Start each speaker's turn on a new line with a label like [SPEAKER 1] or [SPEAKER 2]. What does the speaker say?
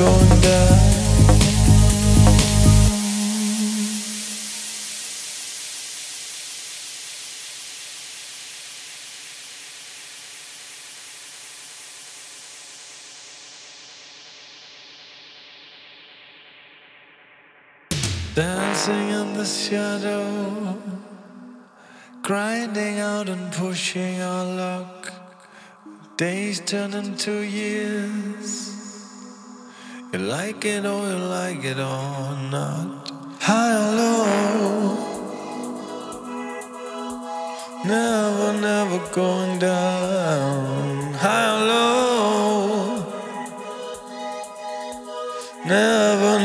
[SPEAKER 1] going down. Dancing in the shadow, grinding out and pushing our luck. Days turn into years. You like it or you like it or not. Low, never, never going down. Or low, never,